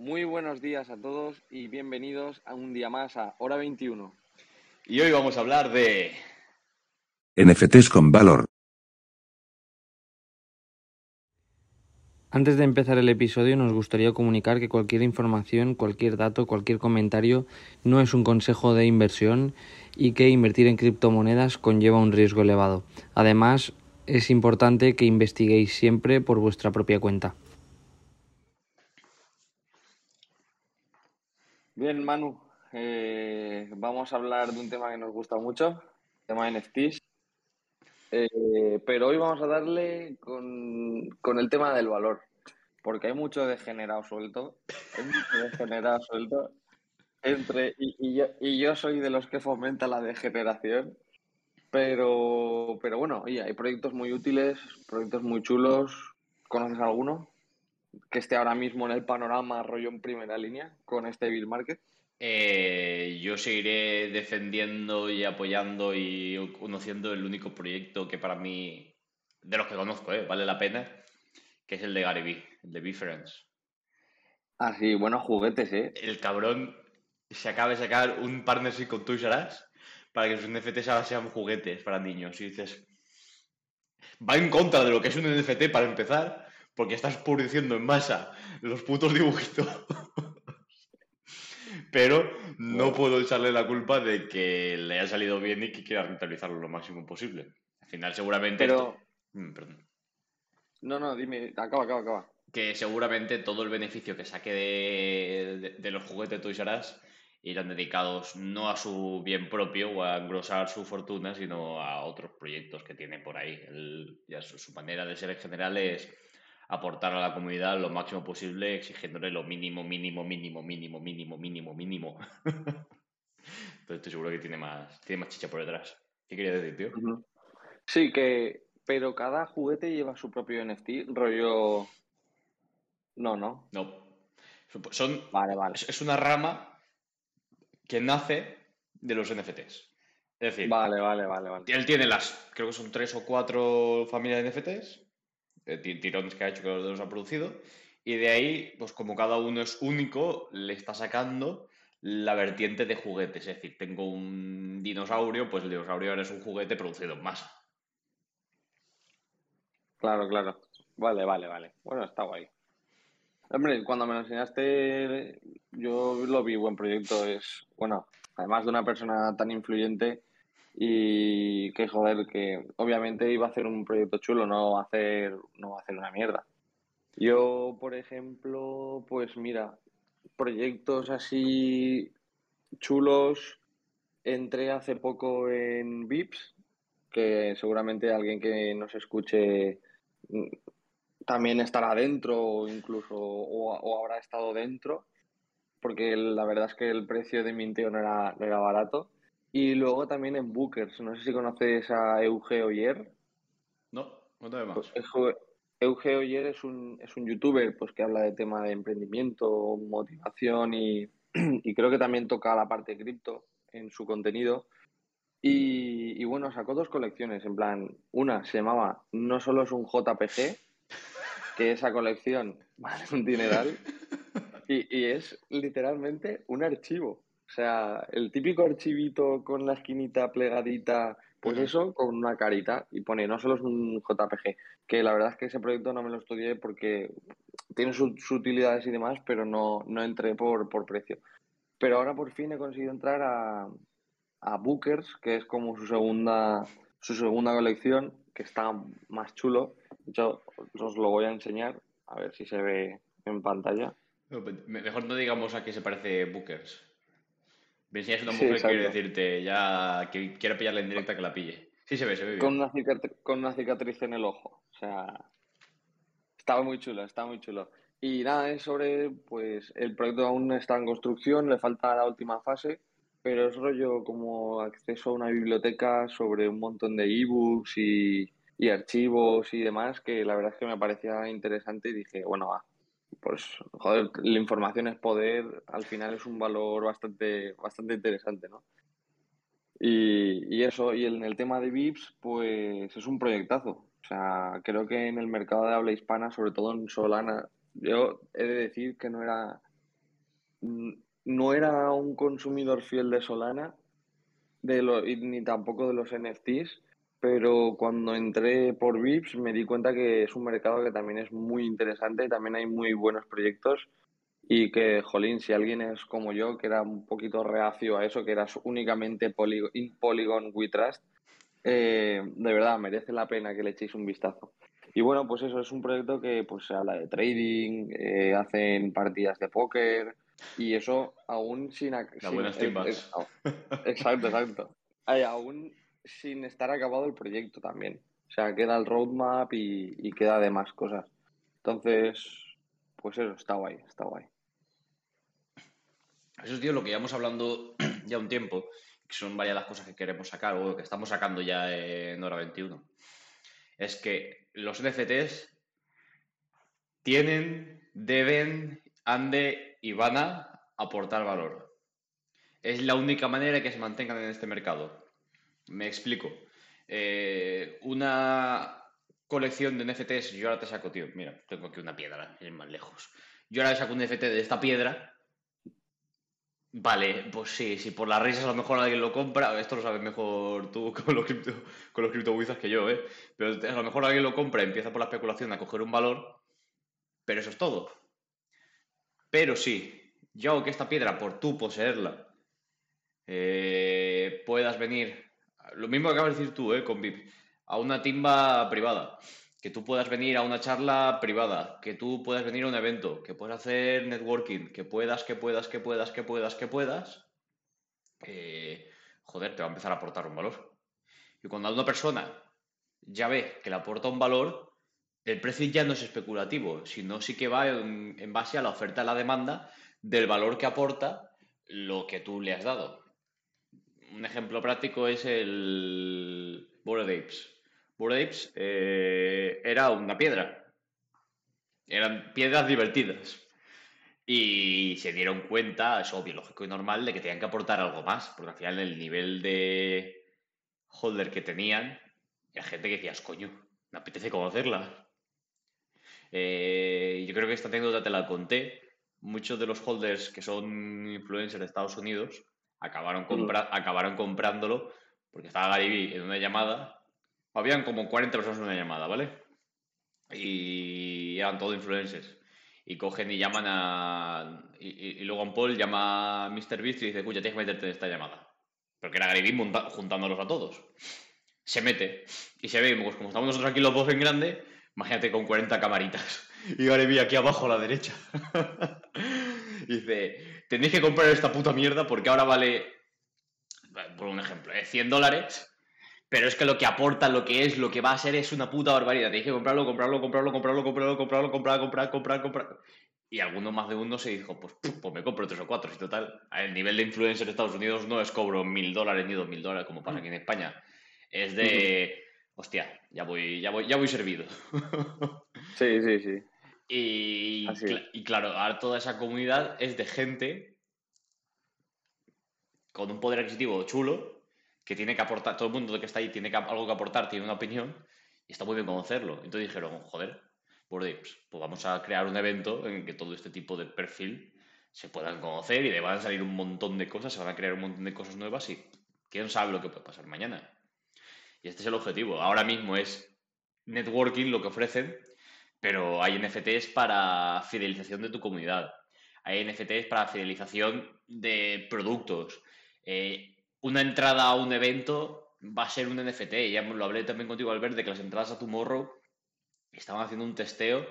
Muy buenos días a todos y bienvenidos a un día más a Hora 21. Y hoy vamos a hablar de... NFTs con valor. Antes de empezar el episodio nos gustaría comunicar que cualquier información, cualquier dato, cualquier comentario no es un consejo de inversión y que invertir en criptomonedas conlleva un riesgo elevado. Además, es importante que investiguéis siempre por vuestra propia cuenta. Bien, Manu, eh, vamos a hablar de un tema que nos gusta mucho, el tema de NFTs. Eh, pero hoy vamos a darle con, con, el tema del valor, porque hay mucho degenerado suelto, hay mucho degenerado suelto entre, y, yo, soy de los que fomenta la degeneración, pero, pero bueno, hay proyectos muy útiles, proyectos muy chulos, ¿conoces alguno? Que esté ahora mismo en el panorama rollo en primera línea con este Bill Market. Eh, yo seguiré defendiendo y apoyando y conociendo el único proyecto que para mí, de los que conozco, eh, vale la pena, que es el de Gary Vee, el de Friends. Ah, sí, buenos juguetes, ¿eh? El cabrón se acaba de sacar un partnership con Toys R Us para que sus NFTs ahora sean juguetes para niños. Y dices, va en contra de lo que es un NFT para empezar, porque estás produciendo en masa los putos dibujitos. Pero no puedo echarle la culpa de que le haya salido bien y que quiera rentabilizarlo lo máximo posible. Al final, seguramente. Pero. Mm, perdón. No, no, dime, acaba, acaba, acaba. Que seguramente todo el beneficio que saque de, de, de los juguetes Toys R Us irán dedicados no a su bien propio o a engrosar su fortuna, sino a otros proyectos que tiene por ahí. El, ya su, su, manera de ser en general es aportar a la comunidad lo máximo posible, exigiéndole lo mínimo, mínimo, mínimo, mínimo, mínimo, mínimo, mínimo. Entonces estoy seguro que tiene más, tiene más chicha por detrás. ¿Qué quería decir, tío? Sí, que. Pero cada juguete lleva su propio NFT, rollo. No, no. No. Son. Vale, vale. Es una rama que nace de los NFTs. Es decir, vale, vale, vale, vale. él tiene las, creo que son tres o cuatro familias de NFTs, tirones que ha hecho que los ha producido, y de ahí, pues como cada uno es único, le está sacando la vertiente de juguetes. Es decir, tengo un dinosaurio, pues el dinosaurio ahora es un juguete producido en masa. Claro, claro. Vale, vale, vale. Bueno, está guay. Hombre, cuando me lo enseñaste, yo lo vi buen proyecto. Es, bueno, además de una persona tan influyente y que joder, que obviamente iba a hacer un proyecto chulo, no va a hacer, no va a hacer una mierda. Yo, por ejemplo, pues mira, proyectos así chulos, entré hace poco en VIPS, que seguramente alguien que nos escuche también estará dentro o incluso o, o, habrá estado dentro, porque la verdad es que el precio de Minteo no era, no era barato. Y luego también en Bookers, no sé si conoces a Euge Oyer. No, cuéntame más. Pues, Euge Oyer es un, es un youtuber pues, que habla de tema de emprendimiento, motivación y, y creo que también toca la parte cripto en su contenido. Y, y, bueno, sacó dos colecciones, en plan, una se llamaba No solo es un JPG, que esa colección vale un dineral, y, y, es literalmente un archivo. O sea, el típico archivito con la esquinita plegadita, pues eso, con una carita, y pone No solo es un JPG, que la verdad es que ese proyecto no me lo estudié porque tiene sus utilidades y demás, pero no, no entré por, por precio. Pero ahora por fin he conseguido entrar a, a Bookers, que es como su segunda, su segunda colección, que está más chulo. Yo os lo voy a enseñar, a ver si se ve en pantalla. No, mejor no digamos a qué se parece Bookers. Enseñas una mujer sí, quiere decirte ya que quiere pillarla en directa que la pille. Sí se ve, se ve bien. Con una, cicatriz, con una cicatriz en el ojo. O sea, estaba muy chulo, está muy chulo. Y nada, es sobre, pues, el proyecto aún está en construcción, le falta la última fase, pero es rollo como acceso a una biblioteca sobre un montón de ebooks y, y archivos y demás, que la verdad es que me parecía interesante y dije, bueno, va, pues joder, la información es poder, al final es un valor bastante, bastante interesante, ¿no? Y, y, eso, y en el tema de VIPs, pues es un proyectazo. O sea, creo que en el mercado de habla hispana, sobre todo en Solana, yo he de decir que no era no era un consumidor fiel de Solana de lo, ni tampoco de los NFTs, pero cuando entré por VIPs me di cuenta que es un mercado que también es muy interesante, también hay muy buenos proyectos y que, jolín, si alguien es como yo, que era un poquito reacio a eso, que era únicamente Polygon, Polygon We Trust, eh, de verdad merece la pena que le echéis un vistazo. Y bueno, pues eso es un proyecto que pues se habla de trading, eh, hacen partidas de póker y eso aún sin... exacto, exacto. Hay aún sin estar acabado el proyecto también. O sea, queda el roadmap y, queda de más cosas. Entonces, pues eso, está guay, está guay. Eso es, tío, lo que llevamos hablando ya un tiempo, que son varias las cosas que queremos sacar, o que estamos sacando ya en hora 21. Es que los NFTs tienen, deben, han de y van a aportar valor. Es la única manera que se mantengan en este mercado. Me explico. Eh, una colección de NFTs, yo ahora te saco, tío, mira, tengo aquí una piedra, es más lejos. Yo ahora saco un NFT de esta piedra. Vale, pues sí, si por las risas a lo mejor alguien lo compra, esto lo sabes mejor tú con los cripto, con los que yo, ¿eh? Pero a lo mejor alguien lo compra, empieza por la especulación a coger un valor, pero eso es todo. Pero sí, yo hago que esta piedra, por tú poseerla, eh, puedas venir lo mismo que acabas de decir tú, ¿eh? Con VIP. A una timba privada. Que tú puedas venir a una charla privada. Que tú puedas venir a un evento. Que puedas hacer networking. Que puedas, que puedas, que puedas, que puedas, que puedas. Eh, joder, te va a empezar a aportar un valor. Y cuando una persona ya ve que le aporta un valor, el precio ya no es especulativo, sino sí que va en, en base a la oferta y la demanda del valor que aporta lo que tú le has dado un ejemplo práctico es el Bored Apes. Bored Apes eh, era una piedra. Eran piedras divertidas. Y se dieron cuenta, es obvio, lógico y normal, de que tenían que aportar algo más, porque al final el nivel de holder que tenían, era gente que decías, coño, me apetece conocerla. Eh, yo creo que esta anécdota te la conté. Muchos de los holders que son influencers de Estados Unidos Acabaron, acabaron comprándolo porque estaba Gary en una llamada. Habían como 40 personas en una llamada, ¿vale? Y eran todos influencers. Y cogen y llaman a. Y, luego en Paul llama a Mr. Beast y dice: Escucha, tienes que meterte en esta llamada. Porque era Gary juntándolos a todos. Se mete. Y se ve, pues como estamos nosotros aquí los dos en grande, imagínate con 40 camaritas. Y Gary aquí abajo a la derecha. dice: tenéis que comprar esta puta mierda porque ahora vale, por un ejemplo, 100 ¿eh? dólares, pero es que lo que aporta, lo que es, lo que va a ser es una puta barbaridad. Tenéis que comprarlo, comprarlo, comprarlo, comprarlo, comprarlo, comprarlo, comprar, comprar, comprar, comprar. Y alguno más de uno se dijo, pues, pues me compro tres o cuatro. Y total, el nivel de influencer de Estados Unidos no es cobro mil dólares ni dos mil dólares como pasa aquí en España. Es de, hostia, ya voy, ya voy, ya voy servido. Sí, sí, sí. Y, claro, ahora toda esa comunidad es de gente con un poder adquisitivo chulo que tiene que aportar, todo el mundo que está ahí tiene algo que aportar, tiene una opinión y está muy bien conocerlo. Entonces dijeron, joder, pues, pues vamos a crear un evento en que todo este tipo de perfil se puedan conocer y le van a salir un montón de cosas, se van a crear un montón de cosas nuevas y quién sabe lo que puede pasar mañana. Y este es el objetivo. Ahora mismo es networking lo que ofrecen pero hay NFTs para fidelización de tu comunidad. Hay NFTs para fidelización de productos. Eh, una entrada a un evento va a ser un NFT. Ya lo hablé también contigo, Albert, de que las entradas a Tomorrow estaban haciendo un testeo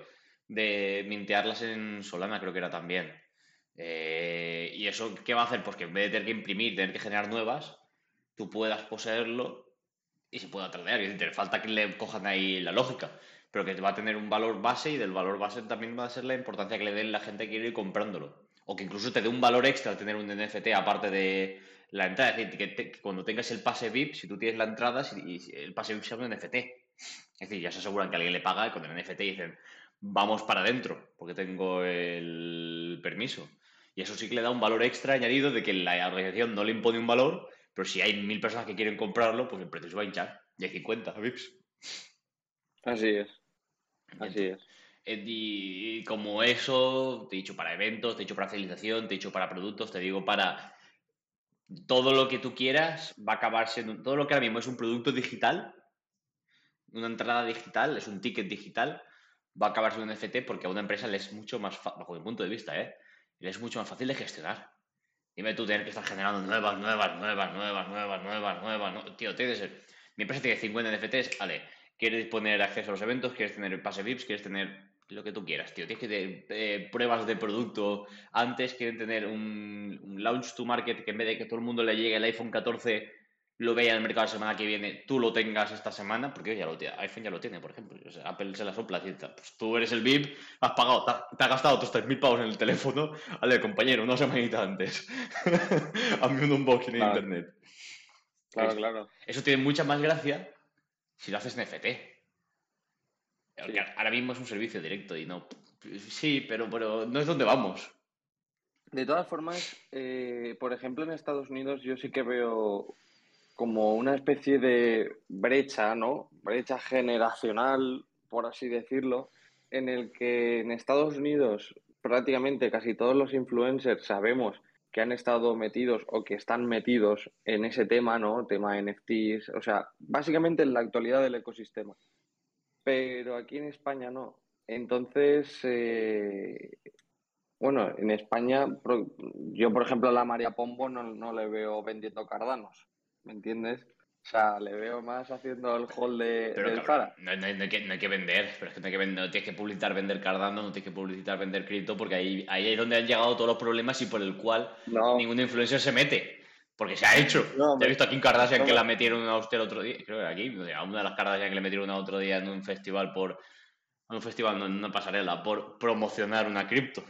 de mintearlas en Solana, creo que era también. Eh, ¿Y eso qué va a hacer? Pues que en vez de tener que imprimir, tener que generar nuevas, tú puedas poseerlo y se pueda tradear. Falta que le cojan ahí la lógica pero que va a tener un valor base y del valor base también va a ser la importancia que le den la gente que quiere ir comprándolo. O que incluso te dé un valor extra tener un NFT aparte de la entrada. Es decir, que, cuando tengas el pase VIP, si tú tienes la entrada, si, el pase VIP sea un NFT. Es decir, ya se aseguran que alguien le paga y con el NFT dicen, vamos para adentro, porque tengo el permiso. Y eso sí que le da un valor extra añadido de que la organización no le impone un valor, pero si hay mil personas que quieren comprarlo, pues el precio se va a hinchar. Y hay 50 VIPs. Así es. Así es. Eh, Y como eso, te he dicho para eventos, te he dicho para fidelización, te he dicho para productos, te digo para todo lo que tú quieras, va a acabar siendo, todo lo que ahora mismo es un producto digital, una entrada digital, es un ticket digital, va a acabar siendo un NFT porque a una empresa le es mucho más, bajo mi punto de vista, ¿eh? le es mucho más fácil de gestionar. Dime tú tener que estar generando nuevas, nuevas, nuevas, nuevas, nuevas, nuevas, nuevas. no- Tío, tienes mi empresa tiene 50 NFTs, vale. ¿Quieres poner acceso a los eventos? ¿Quieres tener pase VIPs? ¿Quieres tener lo que tú quieras, tío? Tienes que tener eh, pruebas de producto. Antes quieren tener un, un launch to market que en vez de que todo el mundo le llegue el iPhone 14 lo vea en el mercado la semana que viene, tú lo tengas esta semana, porque ya lo tiene, iPhone ya lo tiene, por ejemplo. O sea, Apple se la sopla, pues tú eres el VIP, has pagado, te, ha- te has gastado tus 3.000 pavos en el teléfono, vale, compañero, una semanita antes. Hazme un unboxing en internet. Claro, claro. Eso tiene mucha más gracia si lo haces en FT. Porque Sí. ahora mismo es un servicio directo y no. Sí, pero, pero no es donde vamos. De todas formas, eh, por ejemplo, en Estados Unidos yo sí que veo como una especie de brecha, ¿no? Brecha generacional, por así decirlo, en el que en Estados Unidos prácticamente casi todos los influencers sabemos que han estado metidos o que están metidos en ese tema, ¿no? Tema NFTs, o sea, básicamente en la actualidad del ecosistema. Pero aquí en España no. Entonces, eh, bueno, en España, yo por ejemplo a la María Pombo no, no le veo vendiendo cardanos, ¿me entiendes? O sea, le veo más haciendo el hall de, Pero del cabrón, Zara. no, no hay- no hay que, no hay que vender. Pero es que no, hay que vender, no tienes que publicitar vender Cardano, no tienes que publicitar vender cripto, porque ahí, ahí es donde han llegado todos los problemas y por el cual ningún influencer se mete. Porque se ha hecho. Hombre. he visto aquí en Kardashian No, que la metieron a usted el otro día. Creo que aquí, o sea, a una de las Kardashian que le metieron a otro día en un festival por. En un festival, no en una pasarela, por promocionar una cripto.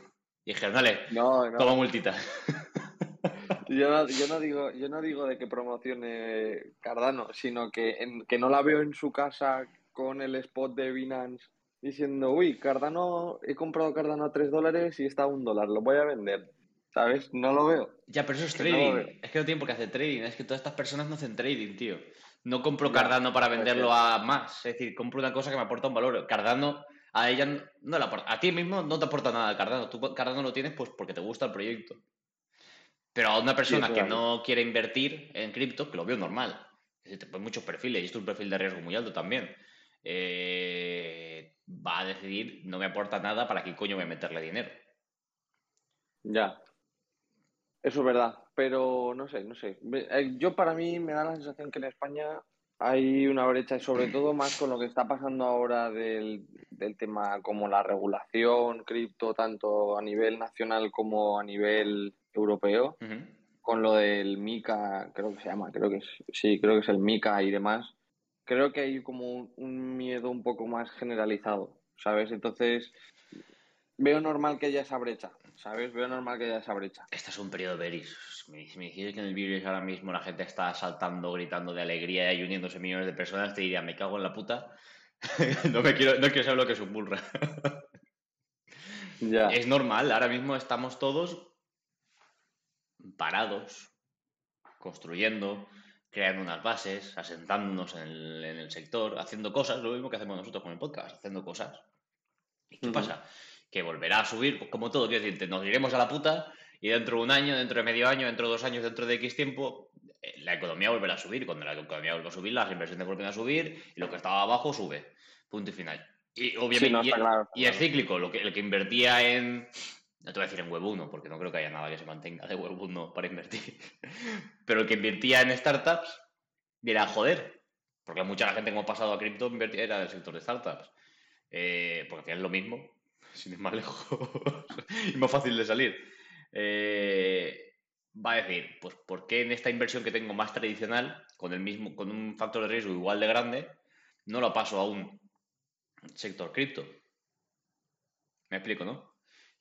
Y dijeron, dale, no, toma multita. Yo no, yo no digo, yo no digo de que promocione Cardano, sino que, en, que no la veo en su casa con el spot de Binance diciendo, uy, Cardano, he comprado Cardano a 3 dólares y está a un dólar, lo voy a vender. ¿Sabes? No lo veo. Ya, pero eso es no trading. es que no tienen por qué hacer trading. Es que todas estas personas no hacen trading, tío. No compro Cardano para venderlo a más. Es decir, compro una cosa que me aporta un valor. Cardano a ella no- no le aporta. A ti mismo no te aporta nada Cardano. Tú Cardano lo tienes pues porque te gusta el proyecto. Pero a una persona que no quiere invertir en cripto, que lo veo normal. Es decir, te ponen muchos perfiles y esto es un perfil de riesgo muy alto también. eh, va a decidir, no me aporta nada, ¿para qué coño voy a meterle dinero? Ya. Eso es verdad, pero no sé, no sé. Eh, Yo para mí me da la sensación que en España hay una brecha y sobre todo más con lo que está pasando ahora del, del tema como la regulación cripto, tanto a nivel nacional como a nivel europeo, con lo del MICA, creo que se llama, creo que es, sí, creo que es el MICA y demás. Creo que hay como un, un miedo un poco más generalizado, ¿sabes? Entonces veo normal que haya esa brecha, ¿sabes? Veo normal que haya esa brecha. Este es un periodo. Si me, me dices que en el virus ahora mismo la gente está saltando, gritando de alegría y uniéndose millones de personas, te diría, me cago en la puta. no, me quiero, no quiero saber lo que es un bullrun. Ya. es normal, ahora mismo estamos todos parados, construyendo, creando unas bases, asentándonos en el, en el sector, haciendo cosas, lo mismo que hacemos nosotros con el podcast, haciendo cosas. ¿Y qué pasa? Que volverá a subir, pues como todo, quiero decirte, nos iremos a la puta y dentro de un año, dentro de medio año, dentro de dos años, dentro de X tiempo, eh, la economía volverá a subir. Cuando la economía vuelva a subir, las inversiones vuelven a subir y lo que estaba abajo sube. Punto y final. Y obviamente, Sí, no, y- claro, y es cíclico, lo que, el que invertía en. No te voy a decir en Web 1, porque no creo que haya nada que se mantenga de Web 1 para invertir. Pero el que invertía en startups, dirá, joder, porque mucha gente que hemos pasado a cripto invertía era del sector de startups. Eh, porque es lo mismo, sin ir más lejos y más fácil de salir. Eh, va a decir, pues, ¿por qué en esta inversión que tengo más tradicional, con el mismo, con un factor de riesgo igual de grande, no lo paso a un sector cripto? Me explico, ¿no?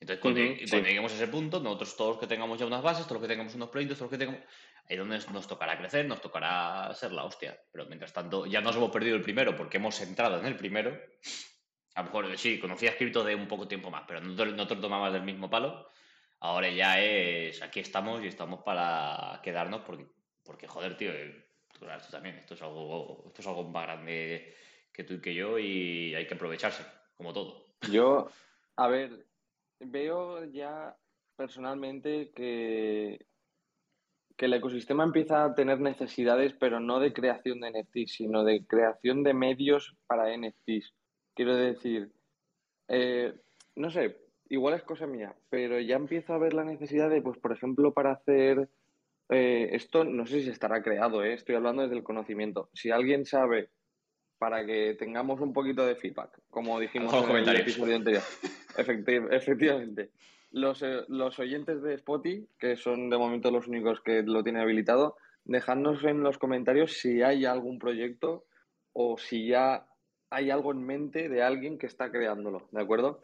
Entonces, cuando, y sí. cuando lleguemos a ese punto, nosotros todos los que tengamos ya unas bases, todos los que tengamos unos proyectos, todos los que tengamos... Ahí donde nos tocará crecer, nos tocará ser la hostia. Pero mientras tanto, ya nos hemos perdido el primero porque hemos entrado en el primero. A lo mejor sí, conocías cripto de un poco tiempo más, pero no te, no te lo tomabas del mismo palo. Ahora ya es, aquí estamos y estamos para quedarnos porque, porque joder, tío, eh, tú tú también, esto es, algo, esto es algo más grande que tú y que yo y hay que aprovecharse, como todo. Yo, a ver, veo ya personalmente que, que el ecosistema empieza a tener necesidades, pero no de creación de NFTs, sino de creación de medios para NFTs. Quiero decir, eh, no sé, igual es cosa mía, pero ya empiezo a ver la necesidad de, pues, por ejemplo, para hacer eh, esto, no sé si estará creado, eh, estoy hablando desde el conocimiento. Si alguien sabe, para que tengamos un poquito de feedback, como dijimos en el episodio anterior, efectivamente, los, eh, los oyentes de Spotify, que son de momento los únicos que lo tienen habilitado, dejadnos en los comentarios si hay algún proyecto o si ya hay algo en mente de alguien que está creándolo, ¿de acuerdo?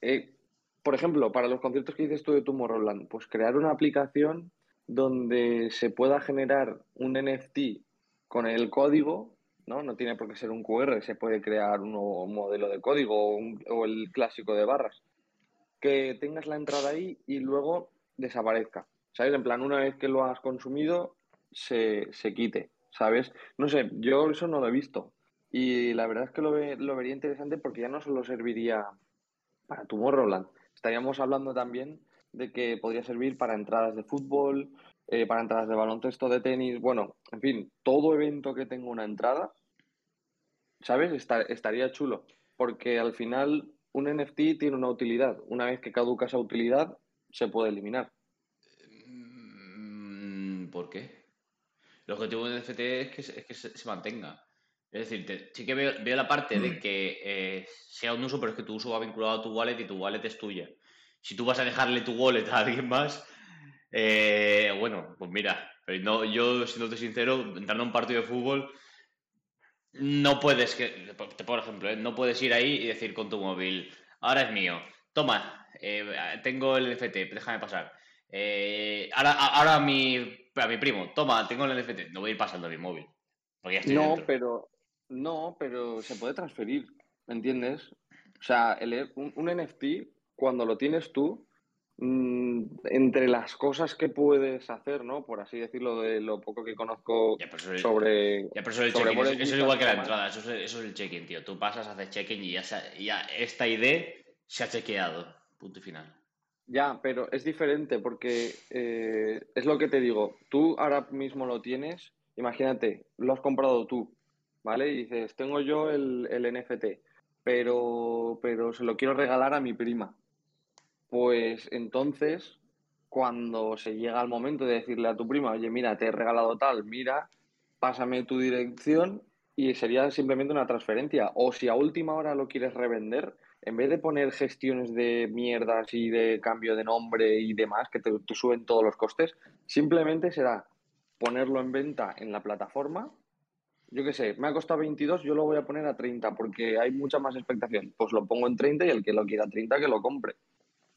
Eh, por ejemplo, para los conciertos que dices tú de Tomorrowland, pues crear una aplicación donde se pueda generar un NFT con el código, ¿no? No tiene por qué ser un QR, se puede crear un, nuevo modelo de código o, el clásico de barras. Que tengas la entrada ahí y luego desaparezca, ¿sabes? En plan, una vez que lo has consumido, se, se quite, ¿sabes? No sé, yo eso no lo he visto. Y la verdad es que lo, lo vería interesante porque ya no solo serviría para Tomorrowland, estaríamos hablando también de que podría servir para entradas de fútbol, eh, para entradas de baloncesto, de tenis, bueno, en fin, todo evento que tenga una entrada, ¿sabes? estaría chulo, porque al final un NFT tiene una utilidad. Una vez que caduca esa utilidad, se puede eliminar. Mm, ¿Por qué? El objetivo de NFT es que, es que se, mantenga. Es decir, sí que veo, la parte de que eh, sea un uso, pero es que tu uso va vinculado a tu wallet y tu wallet es tuya si tú vas a dejarle tu wallet a alguien más, eh, bueno, pues mira, no, yo siéndote sincero, entrando a un partido de fútbol, no puedes, que, por ejemplo, ¿eh? no puedes ir ahí y decir con tu móvil, ahora es mío, toma, eh, tengo el NFT, déjame pasar. ahora ahora a, mi, a mi primo, toma, tengo el NFT, no voy a ir pasando a mi móvil. no, pero no, pero se puede transferir, ¿me entiendes? O sea, un, un NFT cuando lo tienes tú, entre las cosas que puedes hacer, ¿no? Por así decirlo, de lo poco que conozco sobre. Ya, pero eso, es igual que la entrada, eso es, el check-in, tío. Tú pasas, haces check-in y ya, ya esta ID se ha chequeado. Punto y final. Ya, pero es diferente porque eh, es lo que te digo. Tú ahora mismo lo tienes, imagínate, lo has comprado tú, ¿vale? Y dices, tengo yo el, el NFT, pero, pero se lo quiero regalar a mi prima pues entonces, cuando se llega al momento de decirle a tu prima, oye, mira, te he regalado tal, mira, pásame tu dirección y sería simplemente una transferencia. O si a última hora lo quieres revender, en vez de poner gestiones de mierdas y de cambio de nombre y demás, que te, suben todos los costes, simplemente será ponerlo en venta en la plataforma. Yo qué sé, me ha costado 22, yo lo voy a poner a 30 porque hay mucha más expectación. Pues lo pongo en 30 y el que lo quiera a 30 que lo compre.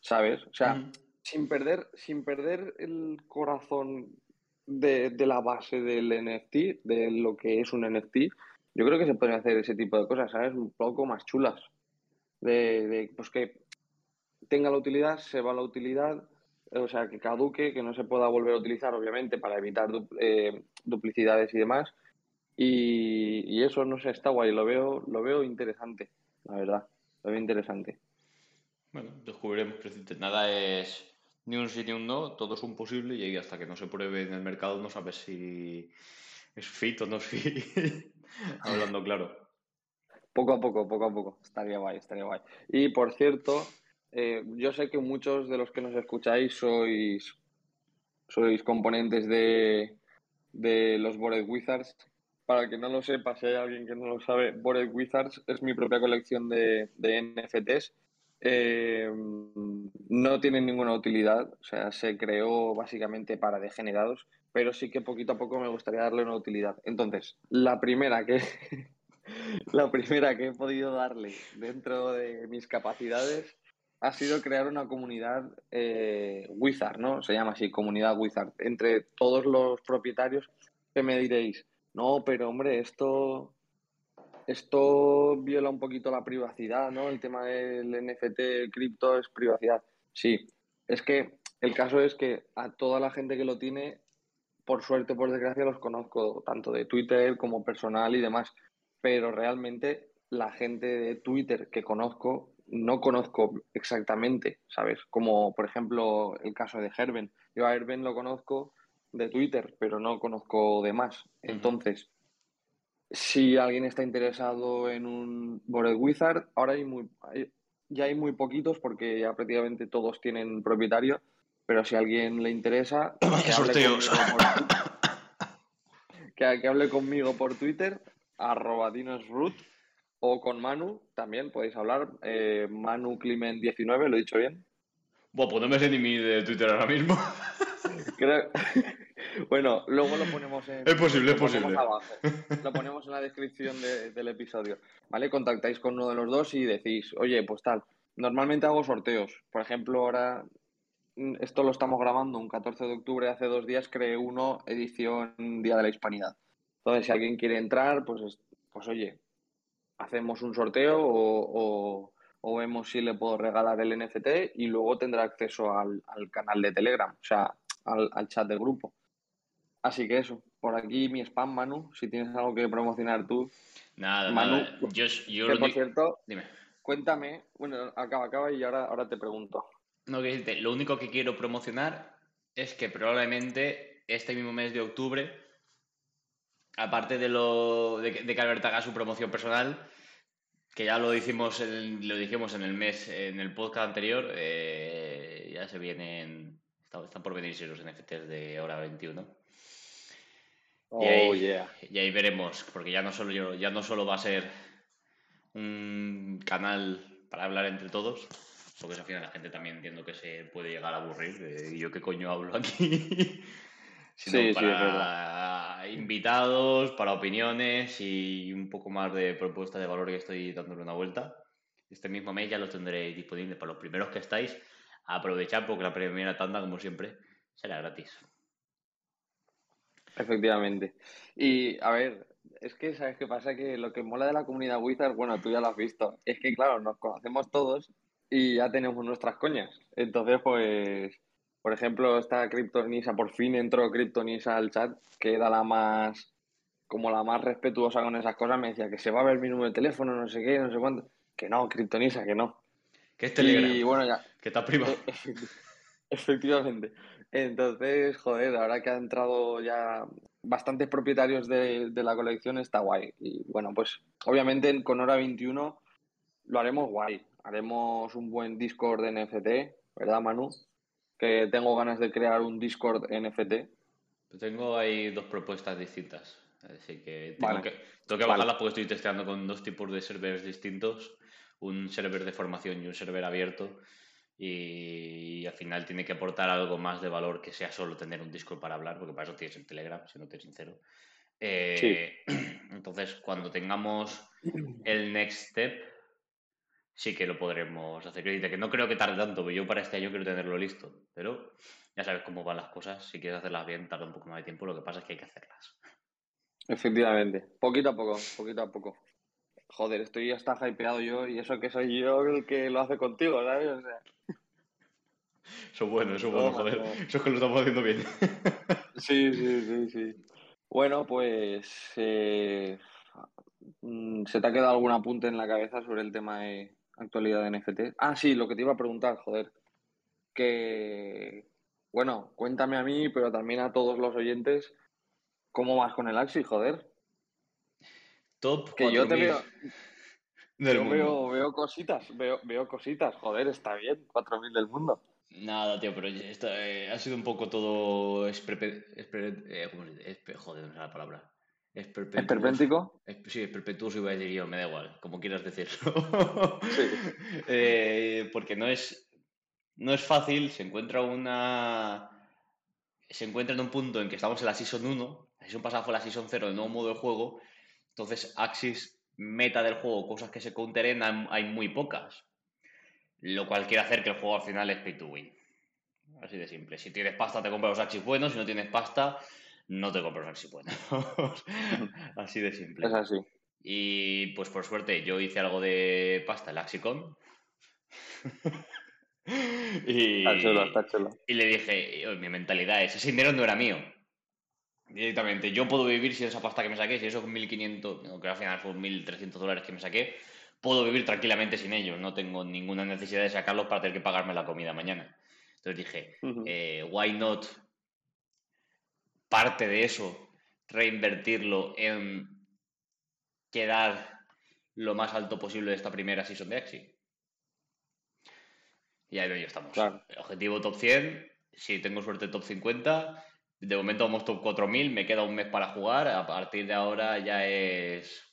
¿Sabes? O sea, sin, perder, sin perder el corazón de, la base del NFT, de lo que es un NFT, yo creo que se pueden hacer ese tipo de cosas, ¿sabes? Un poco más chulas. De, pues que tenga la utilidad, se va la utilidad, o sea, que caduque, que no se pueda volver a utilizar, obviamente, para evitar eh, duplicidades y demás. Y, y, eso, no sé, está guay, lo veo, lo veo interesante, la verdad, lo veo interesante. Bueno, descubriremos precisamente. Nada es ni un sí ni un no, todo es un posible y hasta que no se pruebe en el mercado no sabes si es fit o no es. Hablando claro. Poco a poco, poco a poco. Estaría guay, estaría guay. Y por cierto, eh, yo sé que muchos de los que nos escucháis sois, sois componentes de, de los Bored Wizards. Para que no lo sepa, si hay alguien que no lo sabe, Bored Wizards es mi propia colección de, de NFTs eh, no tienen ninguna utilidad, o sea, se creó básicamente para degenerados, pero sí que poquito a poco me gustaría darle una utilidad. Entonces, la primera que la primera que he podido darle dentro de mis capacidades ha sido crear una comunidad eh, Wizard, ¿no? Se llama así, comunidad Wizard, entre todos los propietarios que me diréis, no, pero hombre, esto esto viola un poquito la privacidad, ¿no? El tema del NFT, cripto es privacidad. Sí, es que el caso es que a toda la gente que lo tiene, por suerte, por desgracia, los conozco tanto de Twitter como personal y demás, pero realmente la gente de Twitter que conozco no conozco exactamente, ¿sabes? Como por ejemplo el caso de Herben. Yo a Herben lo conozco de Twitter, pero no conozco de más. Entonces, si alguien está interesado en un Bored Wizard, ahora hay muy, ya hay muy poquitos porque ya prácticamente todos tienen propietario, pero si a alguien le interesa, que hable, por, que, hable, conmigo por Twitter, arroba dinosroot, o con Manu, también podéis hablar, eh, Manu Climent 19, ¿lo he dicho bien? Bueno, pues no me sé ni mi de Twitter ahora mismo. bueno, luego lo ponemos en. Es posible, es posible. Lo ponemos en la descripción del episodio. ¿Vale? Contactáis con uno de los dos y decís, oye, pues tal. Normalmente hago sorteos. Por ejemplo, ahora mm, esto lo estamos grabando un 14 de octubre, hace dos días creé uno, edición Día de la Hispanidad. Entonces, si alguien quiere entrar, pues, pues oye, hacemos un sorteo o, o, vemos si le puedo regalar el NFT y luego tendrá acceso al, al canal de Telegram, o sea, al, al, chat del grupo. Así que eso, por aquí mi spam, Manu, si tienes algo que promocionar tú. Nada, Manu, Yo, yo que, por cierto, dime. cuéntame, bueno, acaba, acaba y ahora, ahora te pregunto. No, que decirte, lo único que quiero promocionar es que probablemente este mismo mes de octubre, aparte de, lo, de, que Alberto haga su promoción personal, que ya lo dijimos, lo dijimos en el mes, en el podcast anterior, eh, ya se vienen, están, por venirse los NFTs de hora 21 y, ahí, y ahí veremos, porque ya no solo yo, ya no solo va a ser un canal para hablar entre todos, porque al final la gente también entiendo que se puede llegar a aburrir. ¿Y yo qué coño hablo aquí? sino para invitados, para opiniones y un poco más de propuesta de valor que estoy dándole una vuelta. Este mismo mes ya lo tendré disponible para los primeros que estáis. Aprovechar porque la primera tanda, como siempre, será gratis. Efectivamente. Y a ver, es que, ¿sabes qué pasa? Que lo que mola de la comunidad Wizard, bueno, tú ya lo has visto, es que, claro, nos conocemos todos y ya tenemos nuestras coñas. Entonces, pues, por ejemplo, está Kryptonisa, por fin entró Kryptonisa al chat, que era la más, como la más respetuosa con esas cosas, me decía que se va a ver mi número de teléfono, no sé qué, no sé cuánto. Que no, Kryptonisa, que no. Que es Telegram. Y bueno, ya. Que está privado. Efectivamente. Entonces, joder, ahora que ha entrado ya bastantes propietarios de, la colección, está guay. Y bueno, pues obviamente con Hora 21 lo haremos guay. Haremos un buen Discord de NFT, ¿verdad, Manu? Que tengo ganas de crear un Discord NFT. Tengo ahí dos propuestas distintas. Así que tengo que, tengo que bajarlas porque estoy testeando con dos tipos de servers distintos. Un server de formación y un server abierto y, al final tiene que aportar algo más de valor que sea solo tener un Discord para hablar, porque para eso tienes el Telegram, si no te sincero. Eh, entonces, cuando tengamos el next step, sí que lo podremos hacer. Yo que no creo que tarde tanto, pero yo para este año quiero tenerlo listo. Pero ya sabes cómo van las cosas. Si quieres hacerlas bien, tarda un poco más de tiempo. Lo que pasa es que hay que hacerlas. Efectivamente, poquito a poco, poquito a poco. Joder, estoy hasta hypeado yo y eso que soy yo el que lo hace contigo, ¿sabes? O sea... Eso es bueno, eso es bueno, joder. Eso es que lo estamos haciendo bien. Sí, sí, sí, sí. Bueno, pues eh, mm, ¿se te ha quedado algún apunte en la cabeza sobre el tema de actualidad de NFT? Ah, sí, lo que te iba a preguntar, joder. Que, bueno, cuéntame a mí, pero también a todos los oyentes, ¿cómo vas con el Axi, joder? Top que yo te veo, yo veo, veo, cositas, veo, veo cositas, joder, está bien, 4.000 del mundo. Nada, tío, pero esto, eh, ha sido un poco todo. Esprepe, eh, ¿cómo se dice? joder, no sé la palabra. ¿Es perpéntico? sí, es perpetuoso iba a decir yo, me da igual, como quieras decirlo. sí. Eh, porque no es, no es fácil, se encuentra una. Se encuentra en un punto en que estamos en la Season 1, la Season pasada fue la Season 0, el nuevo modo de juego, entonces Axis, meta del juego, cosas que se counteren, hay muy pocas. Lo cual quiere hacer que el juego al final es pay to win. Así de simple. Si tienes pasta, te compras los axis buenos. Si no tienes pasta, no te compras los axis buenos. así de simple. Es así. Y pues por suerte yo hice algo de pasta en Laxicon. y, está chulo, está chulo. y le dije, mi mentalidad es, ese dinero no era mío. Directamente, yo puedo vivir sin esa pasta que me saqué, si eso es 1.500, no, que al final fue 1.300 dólares que me saqué, puedo vivir tranquilamente sin ellos, no tengo ninguna necesidad de sacarlos para tener que pagarme la comida mañana. Entonces dije, eh, why not parte de eso reinvertirlo en quedar lo más alto posible de esta primera season de Axie. Y ahí estamos. Claro. Objetivo top 100, si tengo suerte top 50, de momento vamos top 4000, me queda un mes para jugar, a partir de ahora ya es...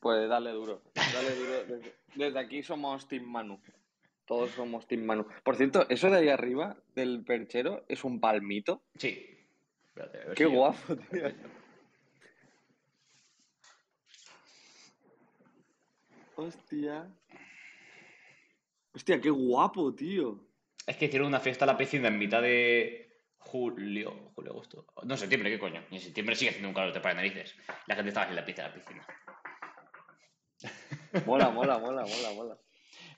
Pues dale duro. Dale duro. Desde, desde aquí somos Team Manu. Todos somos Team Manu. Por cierto, eso de ahí arriba, del perchero, es un palmito. Sí. Espérate, a ver Qué si- guapo, tío. Hostia. Hostia, qué guapo, tío. Es que hicieron una fiesta a la piscina en mitad de julio, julio, agosto. No, septiembre, ¿qué coño? En septiembre sigue haciendo un calor de para narices. La gente estaba en la pista de la piscina. Mola, mola, mola, mola, mola.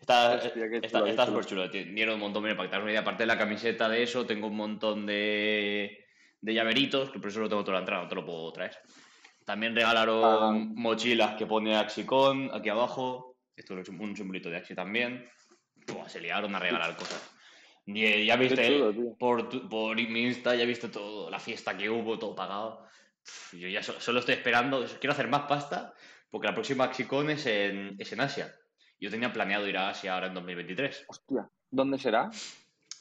Está Hostia, chulo. súper chulo. Dieron un montón, te hagas una idea, aparte de la camiseta de eso, tengo un montón de, de llaveritos, que por eso lo tengo toda la entrada, no te lo puedo traer. También regalaron Ah. mochilas que pone Axicon aquí abajo. Esto es un simbolito de Axi también. Se liaron a regalar cosas. Y ya viste, chulo, tío. por, por mi Insta, ya viste todo, la fiesta que hubo, todo pagado. Yo ya so- solo estoy esperando, quiero hacer más pasta, porque la próxima Axicon es en, es en Asia. Yo tenía planeado ir a Asia ahora en 2023. Hostia. ¿Dónde será?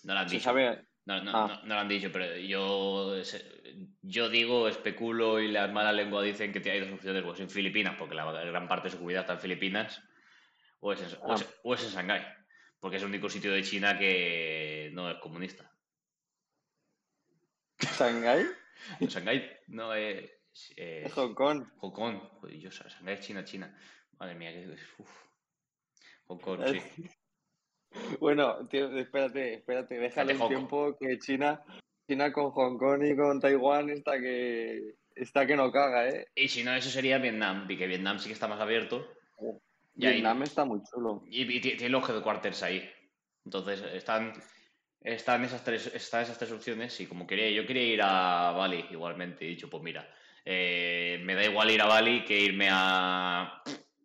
No lo han dicho. sabe. No, no, Ah. no, no lo han dicho, pero yo, yo digo, especulo y la mala lengua dicen que hay dos opciones, o es en Filipinas, porque la gran parte de su comunidad está en Filipinas, o es en, o es- Ah. o es en Shanghái, porque es el único sitio de China que no es comunista. ¿Shanghái? En Shanghái no es... es Hong Kong. Hong Kong, joder, yo, Shanghái es China, China. Madre mía, que... uf. Hong Kong, Eh, sí. Bueno, tío, espérate, espérate, déjale Hong tiempo que China, China con Hong Kong y con Taiwán está que está que no caga, ¿eh? Y si no, eso sería Vietnam, y que Vietnam sí que está más abierto. Y ahí- Vietnam está muy chulo. Y, y ti- tiene los headquarters ahí. Entonces, están, están, esas tres, están esas tres opciones y como quería, yo quería ir a Bali igualmente. He dicho, pues mira, eh, me da igual ir a Bali que irme a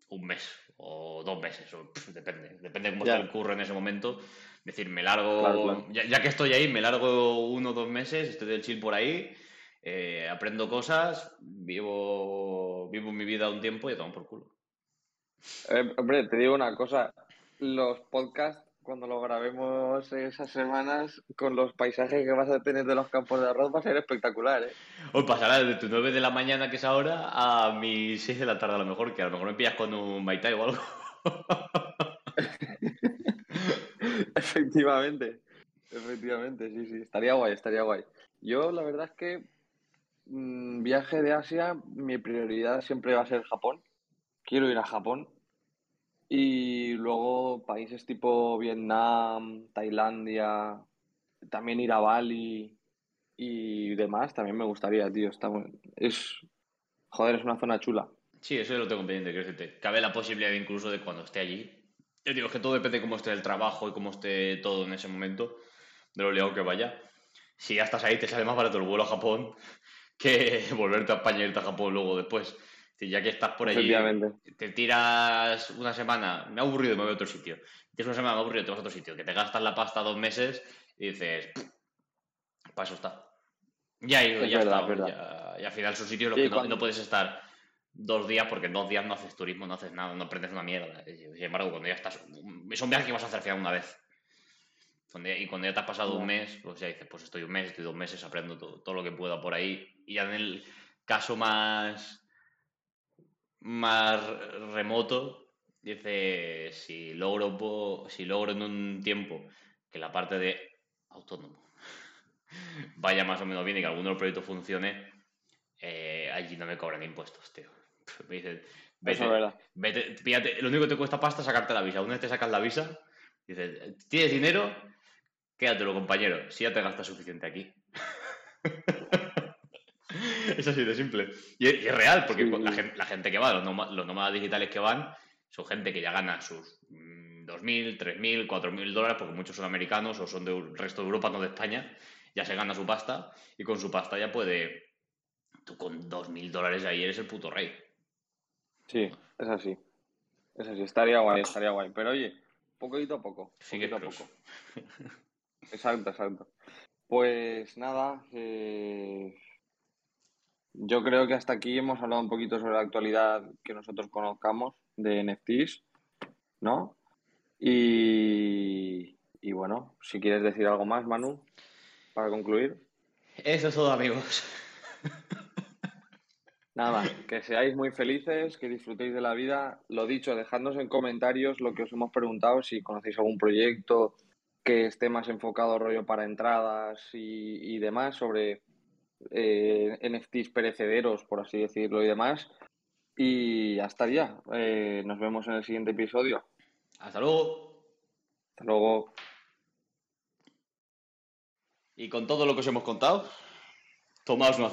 un mes o dos meses, o, pff, depende, depende de cómo Ya. esté el curro en ese momento. Es decir, me largo, Claro, claro. Ya, ya que estoy ahí, me largo uno o dos meses, estoy del chill por ahí, eh, aprendo cosas, vivo, vivo mi vida un tiempo y a tomar por culo. Eh, hombre, te digo una cosa, los podcasts, cuando lo grabemos esas semanas, con los paisajes que vas a tener de los campos de arroz, va a ser espectacular, ¿eh? Hoy pasará de tu 9 de la mañana, que es ahora, a mis 6 de la tarde a lo mejor, que a lo mejor me pillas con un Maitai o algo. Efectivamente, efectivamente, sí, sí, estaría guay, estaría guay. Yo la verdad es que mm, viaje de Asia, mi prioridad siempre va a ser Japón. Quiero ir a Japón. Y luego países tipo Vietnam, Tailandia, también ir a Bali y demás, también me gustaría, tío. Está es, joder, es una zona chula. Sí, eso lo tengo pendiente, quiero decirte. Cabe la posibilidad incluso de cuando esté allí. Yo digo es que todo depende de cómo esté el trabajo y cómo esté todo en ese momento, de lo liado que vaya. Si ya estás ahí, te sale más barato el vuelo a Japón que volverte a España y irte a Japón luego después. Si ya que estás por allí, te tiras una semana, me ha aburrido, me voy a otro sitio. Tienes una semana, me ha aburrido, te vas a otro sitio. Que te gastas la pasta dos meses y dices, para eso está. Ya ya verdad, está. verdad. ya- y al final son sitios en los Sí, que no, cuando- no puedes estar dos días porque en dos días no haces turismo, no haces nada, no aprendes una mierda. Sin embargo, cuando ya estás. Es un viaje que vas a hacer al final una vez. Ya- Y cuando ya te has pasado un Ya. mes, pues ya dices, pues estoy un mes, estoy dos meses, aprendo todo, todo lo que pueda por ahí. Y ya en el caso más. Más remoto, dice, si logro, po- si logro en un tiempo que la parte de autónomo vaya más o menos bien y que alguno de los proyectos funcione, eh, allí no me cobran impuestos, tío. Me dicen, vete, es verdad. vete, píllate, lo único que te cuesta pasta es sacarte la visa. Una vez te sacas la visa, dices, ¿tienes dinero? Quédatelo, compañero, si ya te gastas suficiente aquí. es así de simple. Y es, y es real, porque Sí. la, gen- la gente que va, los, nómadas digitales que van, son gente que ya gana sus mm, 2.000, 3.000, 4.000 dólares, porque muchos son americanos o son del resto de Europa, no de España, ya se gana su pasta y con su pasta ya puede... Tú con 2.000 dólares ahí eres el puto rey. Sí, Es así. Es así. Estaría guay, estaría guay. Pero oye, poquito a poco. Poquito a poco. Exacto, exacto. Pues nada, eh, yo creo que hasta aquí hemos hablado un poquito sobre la actualidad que nosotros conozcamos de NFTs, ¿no? Y, y bueno, si quieres decir algo más, Manu, para concluir. Eso es todo, amigos. Nada, que seáis muy felices, que disfrutéis de la vida. Lo dicho, dejadnos en comentarios lo que os hemos preguntado, si conocéis algún proyecto que esté más enfocado rollo para entradas y, y demás, sobre eh, NFTs perecederos, por así decirlo, y demás. Y ya estaría. Eh, nos vemos en el siguiente episodio. Hasta luego. Hasta luego. Y con todo lo que os hemos contado, tomaos una cerveza.